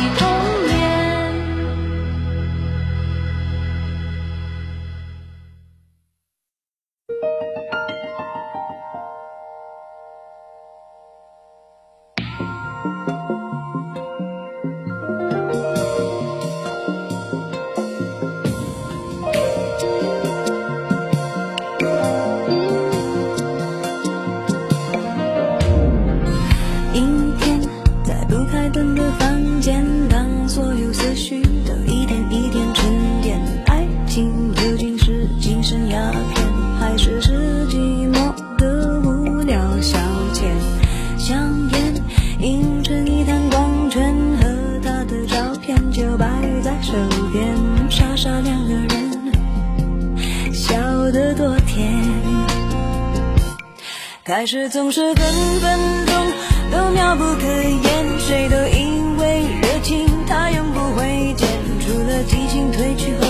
你头的多甜开始总是分分钟都妙不可言谁都以为热情它永不会减除了激情褪去后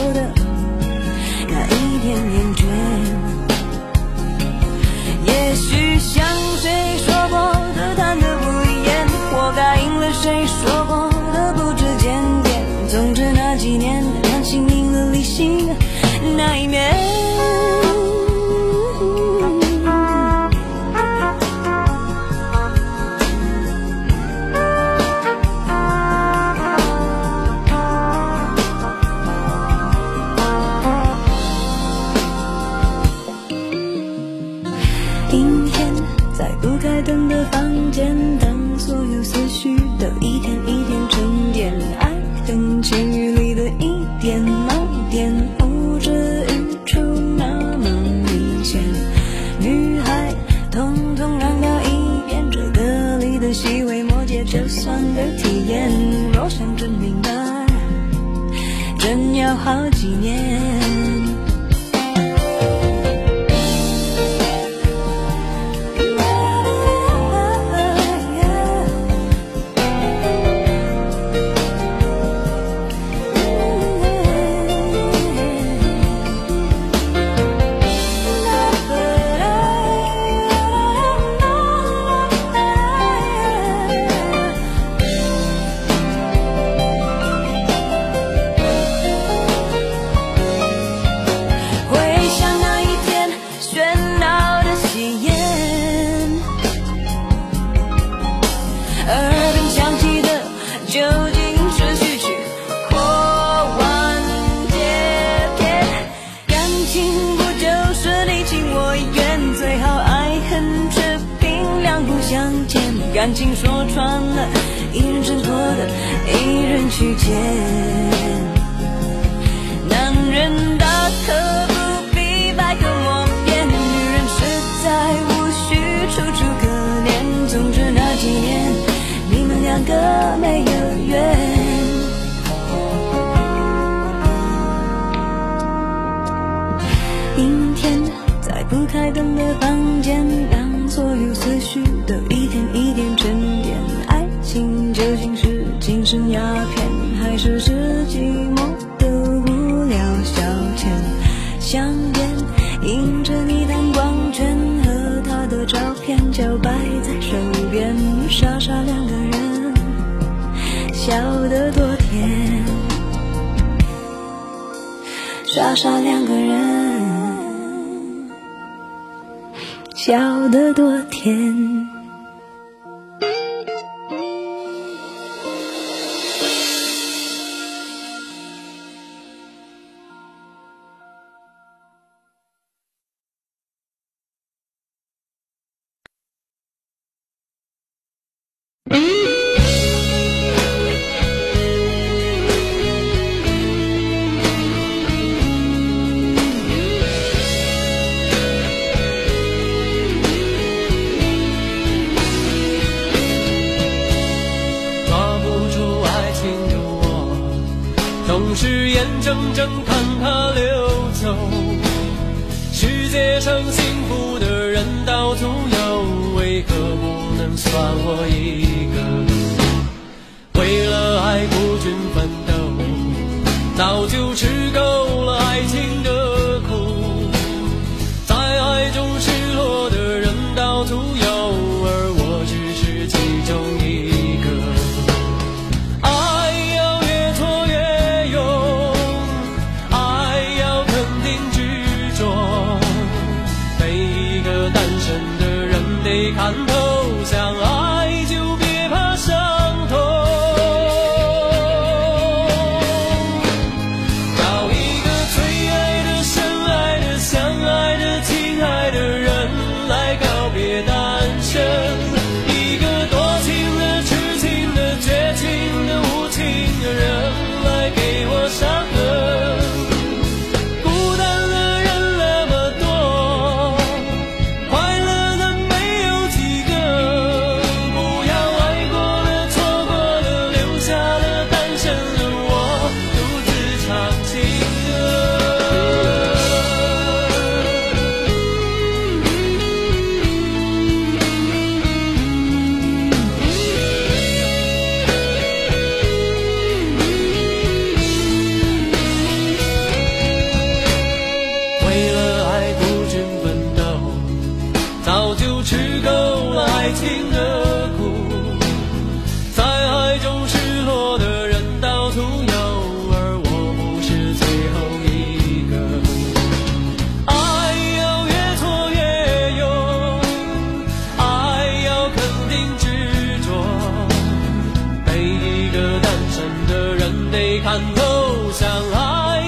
一天一天沉淀，爱恨情欲里的一点盲点，呼之欲出那么明显。女孩，统统让到一边，这歌里的细微末节，就算个体验。若想真明白，真要好几年。情不就是你情我愿，最好爱恨扯平，两不相欠。感情说穿了，一人挣脱的，一人去捡。男人大可开灯的房间，让所有思绪都一点一点沉淀。爱情究竟是精神鸦片，还是是寂寞的无聊消遣？香烟映着你的光圈和他的照片，就摆在手边，傻傻两个人，笑得多甜。傻傻两个人，笑得多甜。总是眼睁睁看它流走。世界上幸福的人到处有，为何不能算我一个？为了爱孤军奋斗，早就看看透山海